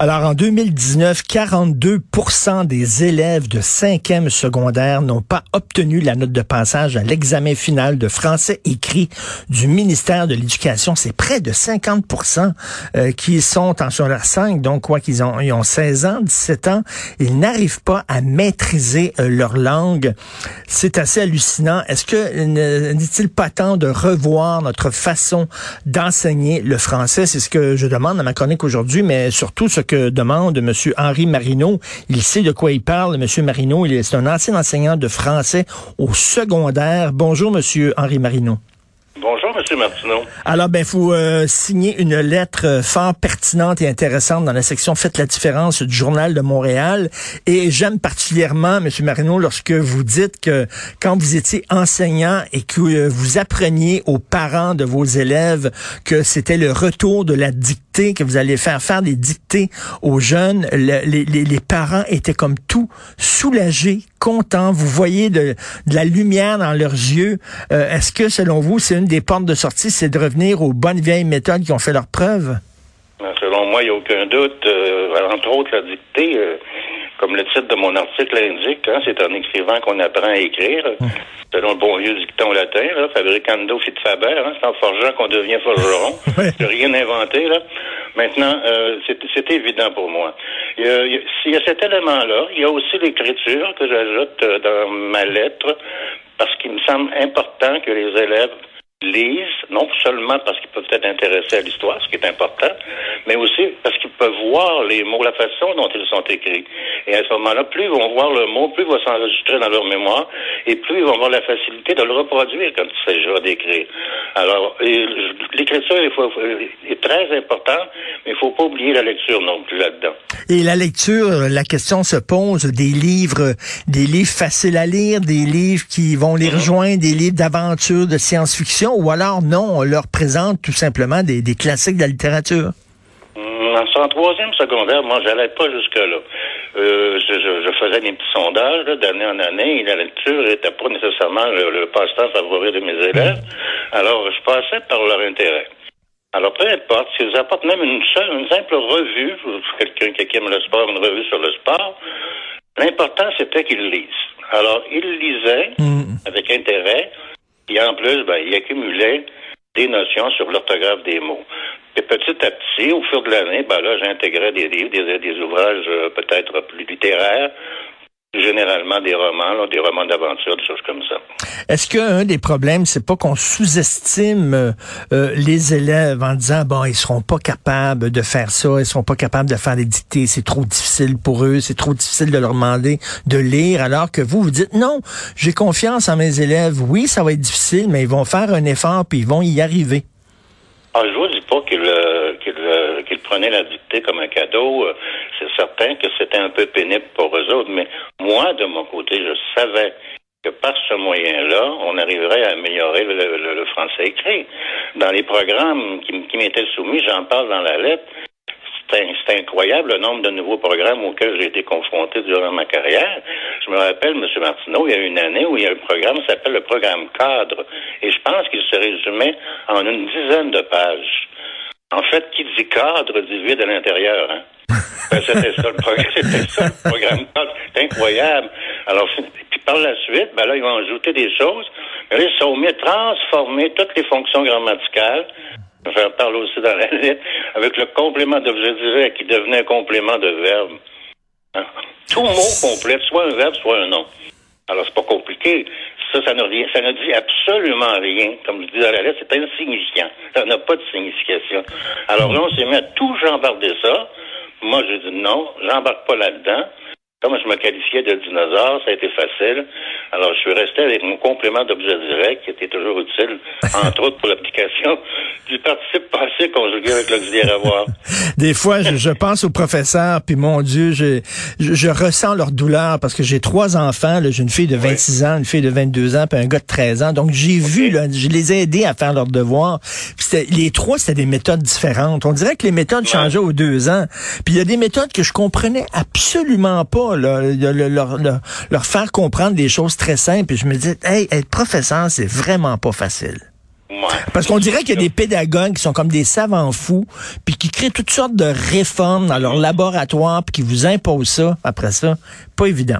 Alors, en 2019, 42% des élèves de 5e secondaire n'ont pas obtenu la note de passage à l'examen final de français écrit du ministère de l'Éducation. C'est près de 50 euh, qui sont en secondaire 5, donc quoi qu'ils ont, ils ont 16 ans, 17 ans. Ils n'arrivent pas à maîtriser euh, leur langue. C'est assez hallucinant. Est-ce que n'est-il pas temps de revoir notre façon d'enseigner le français? C'est ce que je demande à ma chronique aujourd'hui, mais surtout ce demande M. Henri Marino. Il sait de quoi il parle, M. Marino. Il est un ancien enseignant de français au secondaire. Bonjour, M. Henri Marino. Bonjour, M. Martineau. Alors, ben, faut euh, signer une lettre euh, fort pertinente et intéressante dans la section Faites la différence du Journal de Montréal. Et j'aime particulièrement, M. Marino, lorsque vous dites que quand vous étiez enseignant et que euh, vous appreniez aux parents de vos élèves que c'était le retour de la dictée, que vous allez faire faire des dictées aux jeunes, le, les, les, les, parents étaient comme tout soulagés, contents. Vous voyez de, de la lumière dans leurs yeux. Euh, Est-ce que, selon vous, c'est une des de sortie, c'est de revenir aux bonnes vieilles méthodes qui ont fait leurs preuves? Selon moi, il n'y a aucun doute. Euh, entre autres, la dictée, euh, comme le titre de mon article l'indique, hein, c'est en écrivant qu'on apprend à écrire. Hum. Selon le bon vieux dicton latin, là, fabricando fit faber, hein, c'est en forgeant qu'on devient forgeron. ouais. J'ai rien inventé, là. Maintenant, euh, c'est évident pour moi. Il y, y a cet élément-là. Il y a aussi l'écriture que j'ajoute dans ma lettre parce qu'il me semble important que les élèves lisent, non seulement parce qu'ils peuvent être intéressés à l'histoire, ce qui est important, mais aussi parce qu'ils peuvent voir les mots, la façon dont ils sont écrits. Et à ce moment-là, plus ils vont voir le mot, plus il va s'enregistrer dans leur mémoire, et plus ils vont avoir la facilité de le reproduire quand il s'agira d'écrire. Alors, l'écriture est très importante, mais il ne faut pas oublier la lecture non plus là-dedans. Et la lecture, la question se pose des livres, des livres faciles à lire, des livres qui vont les rejoindre, des livres d'aventure, de science-fiction, ou alors non, on leur présente tout simplement des, des classiques de la littérature? En troisième secondaire, moi, j'allais pas jusque-là. Euh, je, je, faisais des petits sondages d'année en année et la lecture n'était pas nécessairement le, le passe-temps favori de mes élèves. Alors, je passais par leur intérêt. Alors, peu importe, s'ils apportent même une, seule, une simple revue, quelqu'un qui aime le sport, une revue sur le sport, l'important, c'était qu'ils lisent. Alors, ils lisaient mmh. avec intérêt, et en plus, ben, ils accumulaient des notions sur l'orthographe des mots. Et petit à petit, au fur de l'année, ben là, j'intégrais des livres, des, des ouvrages euh, peut-être plus littéraires, généralement des romans, là, des romans d'aventure, des choses comme ça. Est-ce qu'un des problèmes, c'est pas qu'on sous-estime euh, euh, les élèves en disant bon, ils seront pas capables de faire ça, ils seront pas capables de faire des dictées, c'est trop difficile pour eux, c'est trop difficile de leur demander de lire, alors que vous vous dites non, j'ai confiance en mes élèves. Oui, ça va être difficile, mais ils vont faire un effort puis ils vont y arriver. Ah, je vous dis pas qu'ils euh, qu euh, qu prenaient la dictée comme un cadeau. Euh, c'est certain que c'était un peu pénible pour eux autres, mais moi, de mon côté, je savais que par ce moyen-là, on arriverait à améliorer le, français écrit. Dans les programmes qui, qui m'étaient soumis, j'en parle dans la lettre, c'est incroyable le nombre de nouveaux programmes auxquels j'ai été confronté durant ma carrière. Je me rappelle, M. Martineau, il y a une année où il y a un programme qui s'appelle le programme cadre. Et je pense qu'il se résumait en une dizaine de pages. En fait, qui dit cadre dit vide à l'intérieur. Hein? ben, c'était ça, le programme, c'était ça le programme cadre. C'est incroyable. Alors, puis par la suite, ben là, ils vont ajouter des choses. Mais là, ils sont mis à transformer toutes les fonctions grammaticales J'en parle aussi dans la lettre, avec le complément d'objet direct qui devenait un complément de verbe. Hein? Tout mot complète, soit un verbe, soit un nom. Alors, c'est pas compliqué. Ça, ça ne, ça ne dit absolument rien. Comme je dis dans la lettre, c'est insignifiant. Ça n'a pas de signification. Alors là, on s'est mis à tout jambarder ça Moi, j'ai dit non, j'embarque pas là-dedans. Comme je me qualifiais de dinosaure, ça a été facile. Alors, je suis resté avec mon complément d'objet direct, qui était toujours utile, entre autres pour l'application du participe passé conjugué avec l'auxiliaire avoir. Des fois, je, je, pense aux professeurs, puis mon Dieu, je, je, je ressens leur douleur parce que j'ai trois enfants. J'ai une fille de 26 oui. ans, une fille de 22 ans, puis un gars de 13 ans. Donc, j'ai okay. vu, là, je les ai aidés à faire leurs devoirs. Les trois, c'était des méthodes différentes. On dirait que les méthodes ouais. changeaient aux deux ans. Puis il y a des méthodes que je comprenais absolument pas là, leur, faire comprendre des choses très simples. Et je me dis, hey, être professeur, c'est vraiment pas facile. Ouais. Parce qu'on dirait qu'il y a des pédagogues qui sont comme des savants fous, puis qui créent toutes sortes de réformes dans leur laboratoire, puis qui vous imposent ça après ça. Pas évident.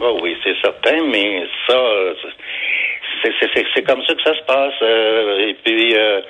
Oh oui, c'est certain, mais ça, c'est comme ça que ça se passe. Euh, et puis, euh,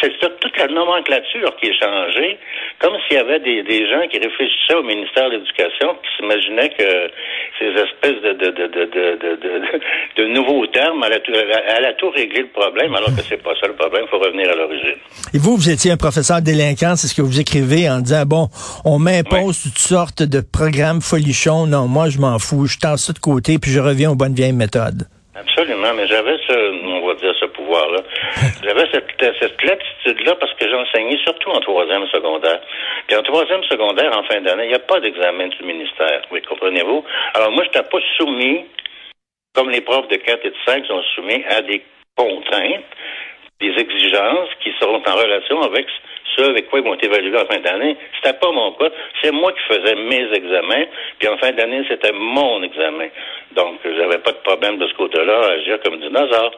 c'est toute la nomenclature qui est changée, comme s'il y avait des, des, gens qui réfléchissaient au ministère de l'Éducation, qui s'imaginaient que ces espèces de, de, de, de, de, de nouveaux termes allaient tout, allaient tout régler le problème, alors que c'est pas ça le problème. Il faut revenir à l'origine. Et vous, vous étiez un professeur délinquant, c'est ce que vous écrivez en disant, bon, on m'impose toutes sortes de programmes folichons. Non, moi, je m'en fous. Je tends ça de côté, puis je reviens aux bonnes vieilles méthodes. Absolument, mais j'avais ce, on va dire, ce pouvoir-là. j'avais cette, cette latitude-là parce que j'enseignais surtout en troisième secondaire. Puis en troisième secondaire, en fin d'année, il n'y a pas d'examen du ministère. Oui, comprenez-vous? Alors moi, je n'étais pas soumis, comme les profs de 4 et de 5 sont soumis à des contraintes, des exigences qui seront en relation avec avec quoi ils vont évaluer en fin d'année. C'était pas mon cas. C'est moi qui faisais mes examens. Puis en fin d'année, c'était mon examen. Donc, j'avais pas de problème de ce côté-là à agir comme dinosaure.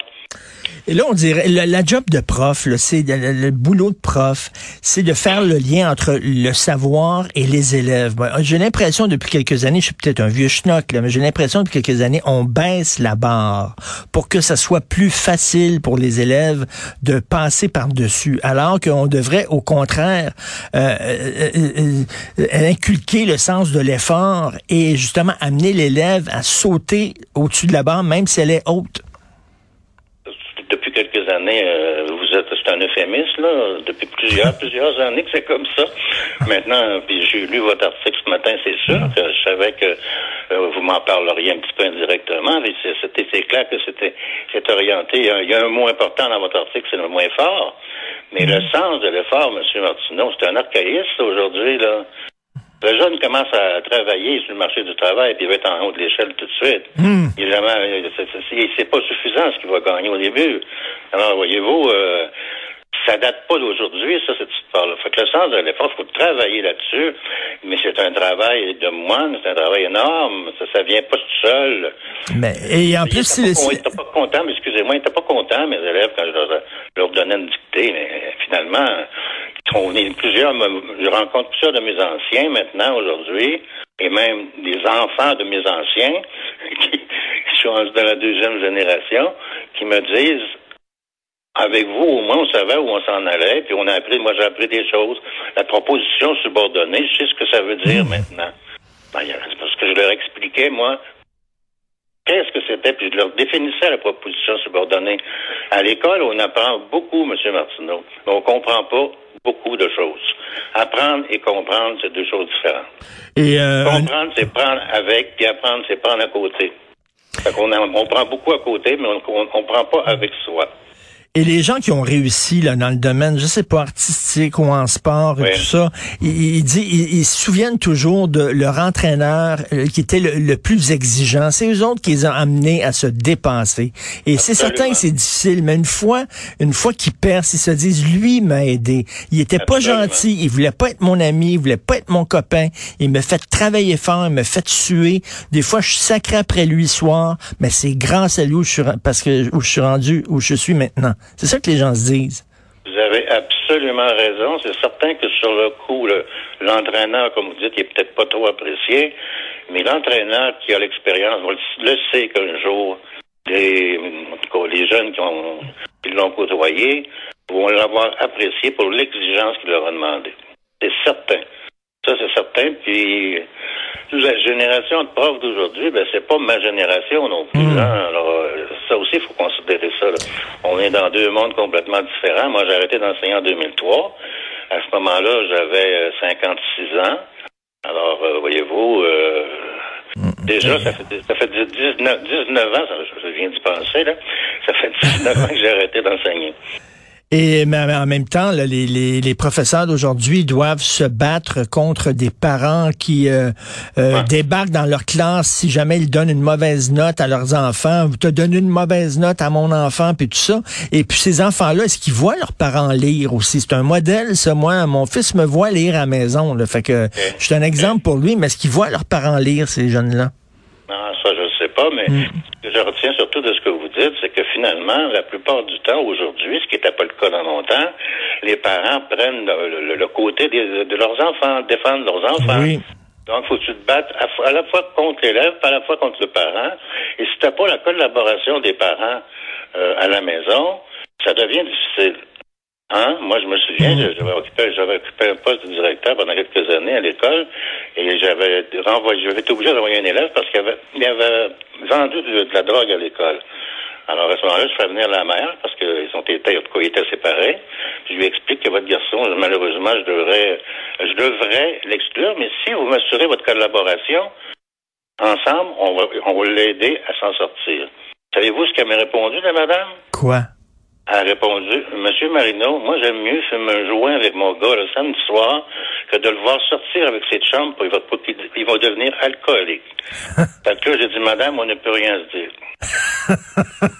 Et là, on dirait, la, job de prof, c'est le, boulot de prof, c'est de faire le lien entre le savoir et les élèves. Bon, j'ai l'impression depuis quelques années, je suis peut-être un vieux schnock, là, mais j'ai l'impression depuis quelques années, on baisse la barre pour que ça soit plus facile pour les élèves de passer par-dessus, alors qu'on devrait, au contraire, euh, euh, euh, inculquer le sens de l'effort et justement amener l'élève à sauter au-dessus de la barre, même si elle est haute quelques années, euh, vous êtes, c'est un euphémisme, là, depuis plusieurs, plusieurs années que c'est comme ça. Maintenant, puis j'ai lu votre article ce matin, c'est sûr que je savais que euh, vous m'en parleriez un petit peu indirectement, mais c'était, c'est clair que c'était, c'est orienté. Il y, a, il y, a, un mot important dans votre article, c'est le mot effort. Mais le sens de l'effort, M. Martineau, c'est un archaïste aujourd'hui, là. Le jeune commence à travailler sur le marché du travail puis il va être en haut de l'échelle tout de suite. Mm. Évidemment, c'est pas suffisant ce qu'il va gagner au début. Alors, voyez-vous, euh, ça date pas d'aujourd'hui, ça, cette histoire-là. Fait que le sens de l'effort, il faut travailler là-dessus, mais c'est un travail de moine, c'est un travail énorme, ça, ça vient pas tout seul. Mais, et en plus, il était pas, content, mais excusez-moi, il était pas content, mes élèves, quand je leur, leur donnais une dictée, mais finalement, on est plusieurs, je rencontre plusieurs de mes anciens maintenant, aujourd'hui, et même des enfants de mes anciens, qui sont dans la deuxième génération, qui me disent, avec vous, au moins, on savait où on s'en allait, puis on a appris, moi j'ai appris des choses. La proposition subordonnée, je sais ce que ça veut dire mmh. maintenant. Ben, parce que je leur expliquais, moi, qu'est-ce que c'était, puis je leur définissais la proposition subordonnée. À l'école, on apprend beaucoup, M. Martineau, mais on comprend pas beaucoup de choses. Apprendre et comprendre, c'est deux choses différentes. Et euh, comprendre, c'est prendre avec, puis apprendre, c'est prendre à côté. Fait on, on prend beaucoup à côté, mais on ne prend pas avec soi. Et les gens qui ont réussi là dans le domaine, je sais pas artistique ou en sport et oui. tout ça, ils, ils, ils, ils, se souviennent toujours de leur entraîneur euh, qui était le, le, plus exigeant. C'est eux autres qui les ont amenés à se dépasser. Et c'est certain que c'est difficile, mais une fois, une fois qu'ils percent, ils se disent lui m'a aidé. Il était Absolument. pas gentil, il voulait pas être mon ami, il voulait pas être mon copain. Il me fait travailler fort, il me fait suer. Des fois, je suis sacré après lui le soir, mais c'est grâce à lui où je suis, parce que où je suis rendu où je suis maintenant. C'est ça que les gens se disent. Vous avez absolument raison. C'est certain que sur le coup, l'entraîneur, comme vous dites, il est peut-être pas trop apprécié, mais l'entraîneur qui a l'expérience le sait qu'un jour, les, les jeunes qui, qui l'ont côtoyé vont l'avoir apprécié pour l'exigence qu'il leur a demandé. C'est certain. Ça, c'est certain. Puis, la génération de profs d'aujourd'hui, ben, c'est pas ma génération non plus. Mmh. Hein? Alors, ça aussi, il faut considérer ça. Là. On est dans deux mondes complètement différents. Moi, j'ai arrêté d'enseigner en 2003. À ce moment-là, j'avais 56 ans. Alors, voyez-vous, déjà, ça fait, ça fait 19, 19 ans, je viens d'y penser, là, ça fait 19 ans que j'ai arrêté d'enseigner. Et mais en même temps, là, les, les, les, professeurs d'aujourd'hui doivent se battre contre des parents qui euh, euh, débarquent dans leur classe si jamais ils donnent une mauvaise note à leurs enfants. Vous te donnez une mauvaise note à mon enfant, puis tout ça. Et puis ces enfants-là, est-ce qu'ils voient leurs parents lire aussi? C'est un modèle, ça. Moi, mon fils me voit lire à la maison. Là, fait que je suis un exemple pour lui, mais est-ce qu'ils voient leurs parents lire, ces jeunes-là? Non, ça, pas, mais mm. ce que je retiens surtout de ce que vous dites, c'est que finalement, la plupart du temps, aujourd'hui, ce qui n'était pas le cas dans longtemps, les parents prennent le, côté de leurs enfants, défendent leurs enfants. Oui. Donc, faut que tu te battes à, la fois contre l'élève, à la fois contre le parent. Et si tu n'as pas la collaboration des parents euh, à la maison, ça devient difficile. Hein? Moi, je me souviens, j'avais occupé, occupé un poste de directeur pendant quelques années à l'école et j'avais renvoyé, j'avais été obligé d'envoyer un élève parce qu'il avait, il avait vendu de, la drogue à l'école. Alors, à ce moment-là, je fais venir la mère parce qu'ils ont été, en tout cas, ils étaient séparés. je lui explique que votre garçon, malheureusement, je devrais, je devrais l'exclure, mais si vous m'assurez votre collaboration, ensemble, on va, on va l'aider à s'en sortir. Savez-vous ce qu'elle m'a répondu, la madame? Quoi? A répondu, Monsieur Marino, moi j'aime mieux fumer un joint avec mon gars le samedi soir que de le voir sortir avec ses chambres, il va, il va devenir alcoolique. Parce que j'ai dit, Madame, on ne peut rien se dire.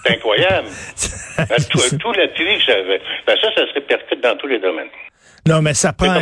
C'est incroyable. tout, tout l'appui que j'avais. Ben ça, ça se répercute dans tous les domaines. Non, mais ça prend.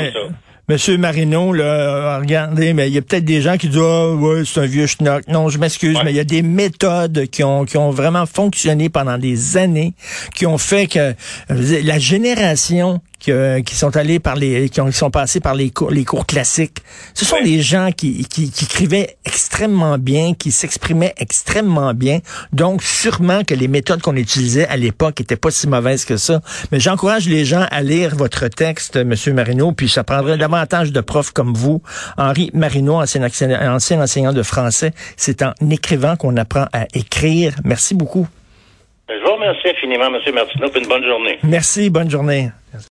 Monsieur Marino, là, euh, regardez, mais il y a peut-être des gens qui disent Ah, ouais, c'est un vieux schnock. Non, je m'excuse, mais il y a des méthodes qui ont, qui ont vraiment fonctionné pendant des années, qui ont fait que la génération qui sont allés par les, qui, ont, sont passés par les cours, les cours classiques. Ce sont des gens qui, qui, qui, écrivaient extrêmement bien, qui s'exprimaient extrêmement bien. Donc, sûrement que les méthodes qu'on utilisait à l'époque étaient pas si mauvaises que ça. Mais j'encourage les gens à lire votre texte, Monsieur Marino, puis ça prendrait davantage de profs comme vous. Henri Marino, ancien, ancien enseignant de français, c'est en écrivant qu'on apprend à écrire. Merci beaucoup. Je vous remercie infiniment, Monsieur Martineau, une bonne journée. Merci, bonne journée.